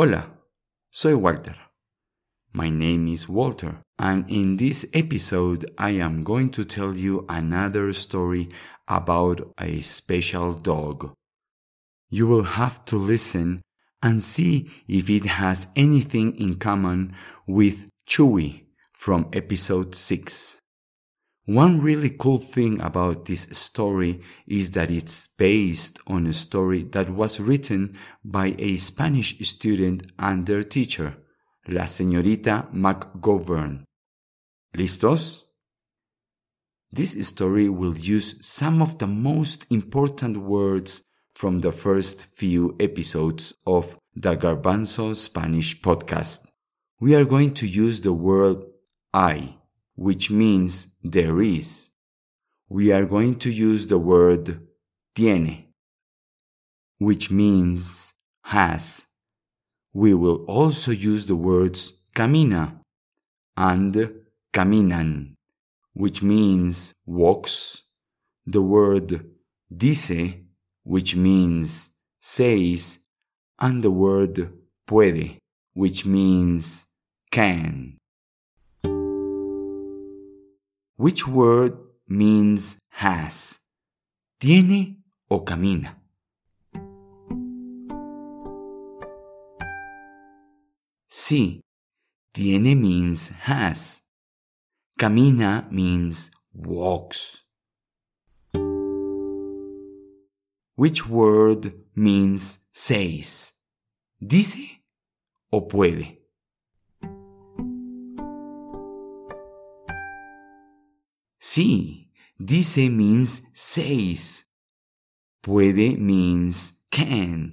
Hola, soy Walter. My name is Walter, and in this episode, I am going to tell you another story about a special dog. You will have to listen and see if it has anything in common with Chewy from episode 6. One really cool thing about this story is that it's based on a story that was written by a Spanish student and their teacher, la señorita McGovern. ¿Listos? This story will use some of the most important words from the first few episodes of the Garbanzo Spanish podcast. We are going to use the word I which means there is. We are going to use the word tiene, which means has. We will also use the words camina and caminan, which means walks, the word dice, which means says, and the word puede, which means can. Which word means has? ¿Tiene o camina? Sí, tiene means has. Camina means walks. Which word means says? ¿Dice o puede? Sí, dice means says. Puede means can.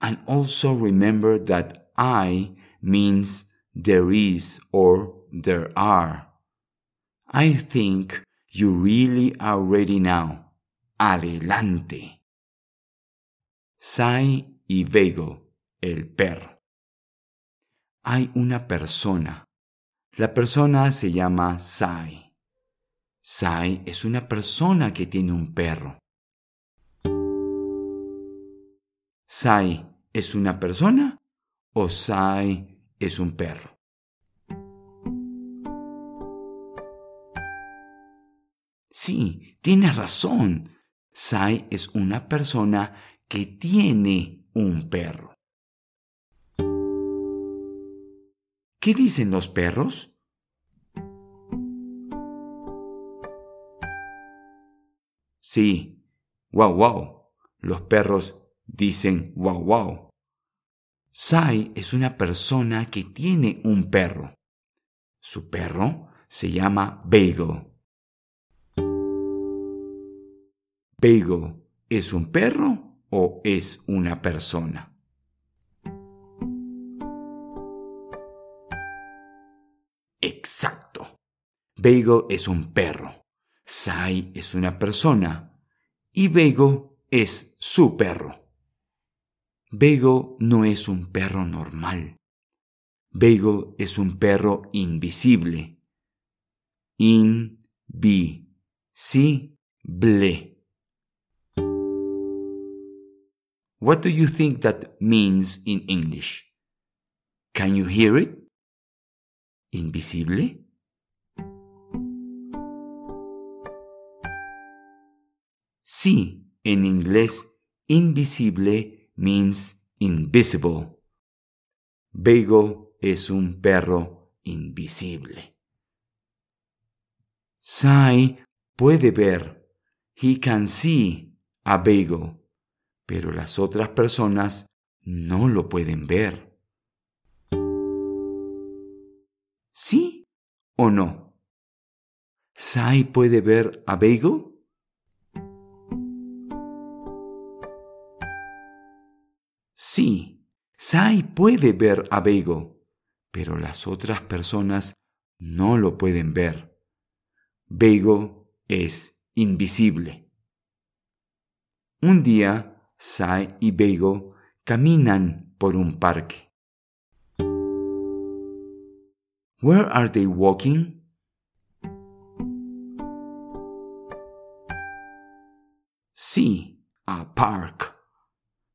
And also remember that I means there is or there are. I think you really are ready now. Adelante. Sai y Vego, el perro. Hay una persona. La persona se llama Sai. Sai es una persona que tiene un perro. ¿Sai es una persona o Sai es un perro? Sí, tienes razón. Sai es una persona que tiene un perro. ¿Qué dicen los perros? Sí, wow, wow. Los perros dicen wow, wow. Sai es una persona que tiene un perro. Su perro se llama Bagel. ¿Bagel es un perro o es una persona? Exacto. Bagel es un perro. Sai es una persona y Bego es su perro. Bego no es un perro normal. Bego es un perro invisible. Invisible. What do you think that means in English? Can you hear it? Invisible? Sí, en inglés, invisible means invisible. Bagel es un perro invisible. Sai puede ver. He can see a bagel. Pero las otras personas no lo pueden ver. ¿Sí o no? ¿Sai puede ver a bagel? Sí, Sai puede ver a Bagel, pero las otras personas no lo pueden ver. Bagel es invisible. Un día, Sai y Bagel caminan por un parque. Where are they walking? Sí, a park.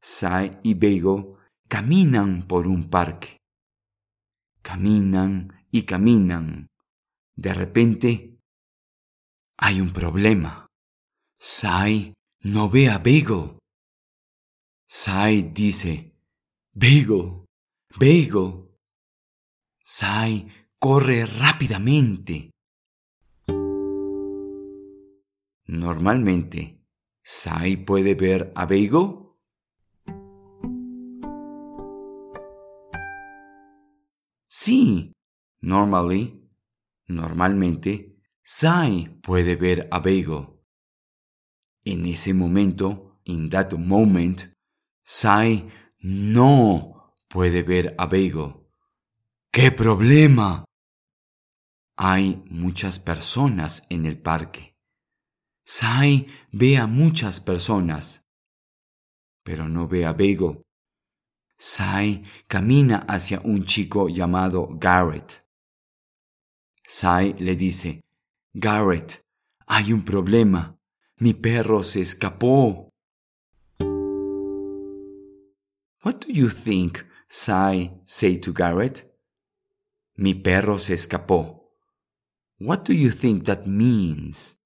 Sai y Bagel caminan por un parque. Caminan y caminan. De repente, hay un problema. Sai no ve a Bagel. Sai dice, Bagel, Bagel. Sai corre rápidamente. Normalmente, ¿Sai puede ver a Bagel? Sí, normally, normalmente, Sai puede ver a Bagel. En ese momento, in that moment, Sai no puede ver a Bagel. ¡Qué problema! Hay muchas personas en el parque. Sai ve a muchas personas, pero no ve a Bagel. Sai camina hacia un chico llamado Garrett. Sai le dice, Garrett, hay un problema. Mi perro se escapó. What do you think Sai say to Garrett? Mi perro se escapó. What do you think that means?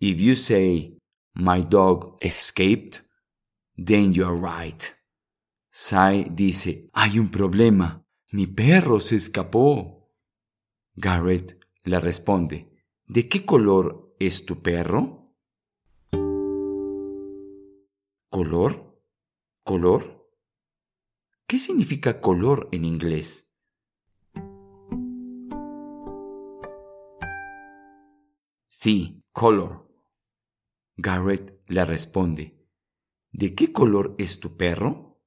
If you say, My dog escaped, then you are right. Sai dice, Hay un problema. Mi perro se escapó. Garrett le responde, ¿De qué color es tu perro? ¿Color? ¿Color? ¿Qué significa color en inglés? Sí, color. Garrett le responde, ¿De qué color es tu perro?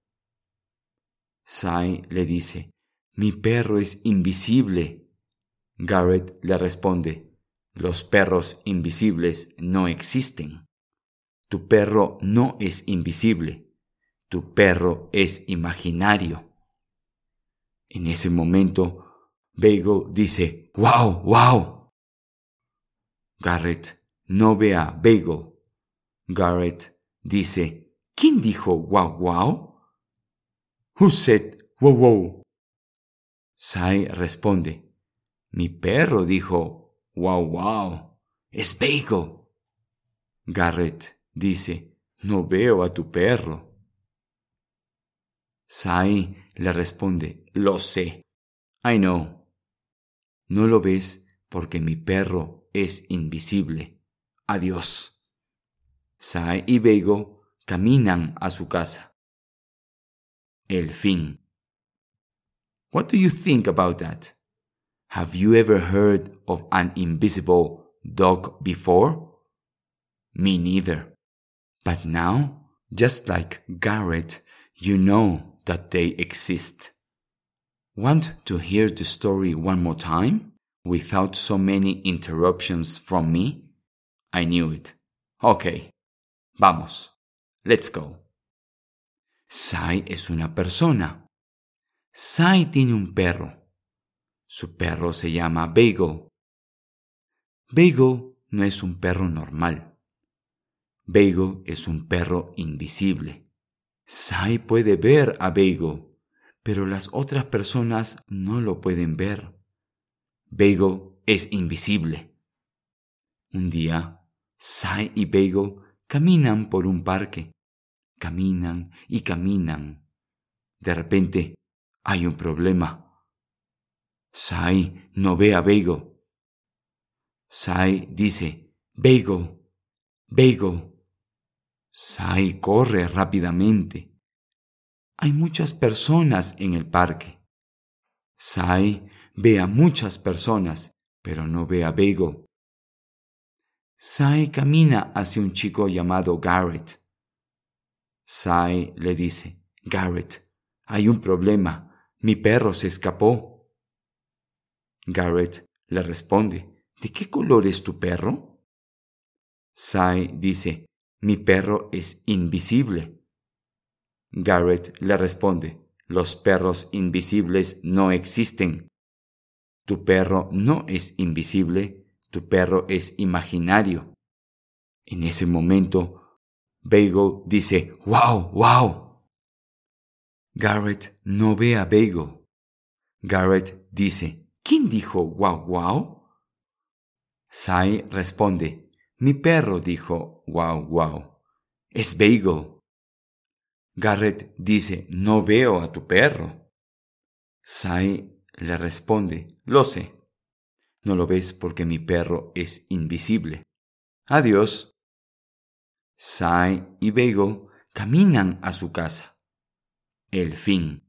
Sai le dice, Mi perro es invisible. Garrett le responde, Los perros invisibles no existen. Tu perro no es invisible. Tu perro es imaginario. En ese momento, Bagel dice, ¡Wow, wow! Garrett no ve a Bagel. Garrett dice, ¿quién dijo wow, wow? Who said wow, wow? Sai responde, mi perro dijo wow, wow. Es Bagel. Garrett dice, no veo a tu perro. Sai le responde, lo sé. I know. No lo ves porque mi perro es invisible. Adiós. Sai y Bagel caminan a su casa. El fin. What do you think about that? Have you ever heard of an invisible dog before? Me neither. But now, just like Garrett, you know that they exist. Want to hear the story one more time? Without so many interruptions from me? I knew it. Okay. Vamos. Let's go. Sai es una persona. Sai tiene un perro. Su perro se llama Bagel. Bagel no es un perro normal. Bagel es un perro invisible. Sai puede ver a Bagel, pero las otras personas no lo pueden ver. Bagel es invisible. Un día, Sai y Bagel caminan por un parque. Caminan y caminan. De repente, hay un problema. Sai no ve a Bagel. Sai dice, Bagel, Bagel. Sai corre rápidamente. Hay muchas personas en el parque. Sai ve a muchas personas, pero no ve a Bagel. Sai camina hacia un chico llamado Garrett. Sai le dice, Garrett, hay un problema, mi perro se escapó. Garrett le responde, ¿de qué color es tu perro? Sai dice, mi perro es invisible. Garrett le responde, los perros invisibles no existen. Tu perro no es invisible, tu perro es imaginario. En ese momento, Bagel dice, ¡Wow, wow! Garrett no ve a Bagel. Garrett dice, ¿quién dijo wow, wow? Sai responde, mi perro dijo wow, wow. Es Bagel. Garrett dice, no veo a tu perro. Sai le responde, lo sé. No lo ves porque mi perro es invisible. Adiós. Sai y Bagel caminan a su casa. El fin.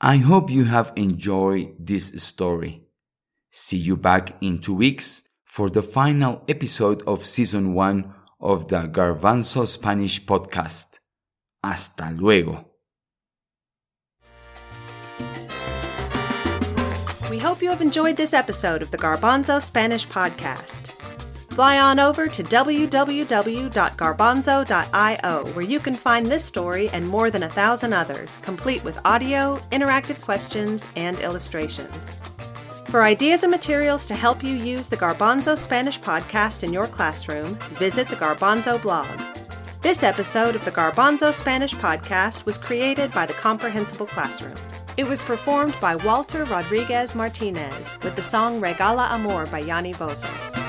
I hope you have enjoyed this story. See you back in two weeks for the final episode of season one of the Garbanzo Spanish podcast. Hasta luego. We hope you have enjoyed this episode of the Garbanzo Spanish podcast. Fly on over to www.garbanzo.io where you can find this story and more than a thousand others, complete with audio, interactive questions, and illustrations. For ideas and materials to help you use the Garbanzo Spanish podcast in your classroom, visit the Garbanzo blog. This episode of the Garbanzo Spanish podcast was created by the Comprehensible Classroom. It was performed by Walter Rodriguez Martinez with the song Regala Amor by Yanni Vozos.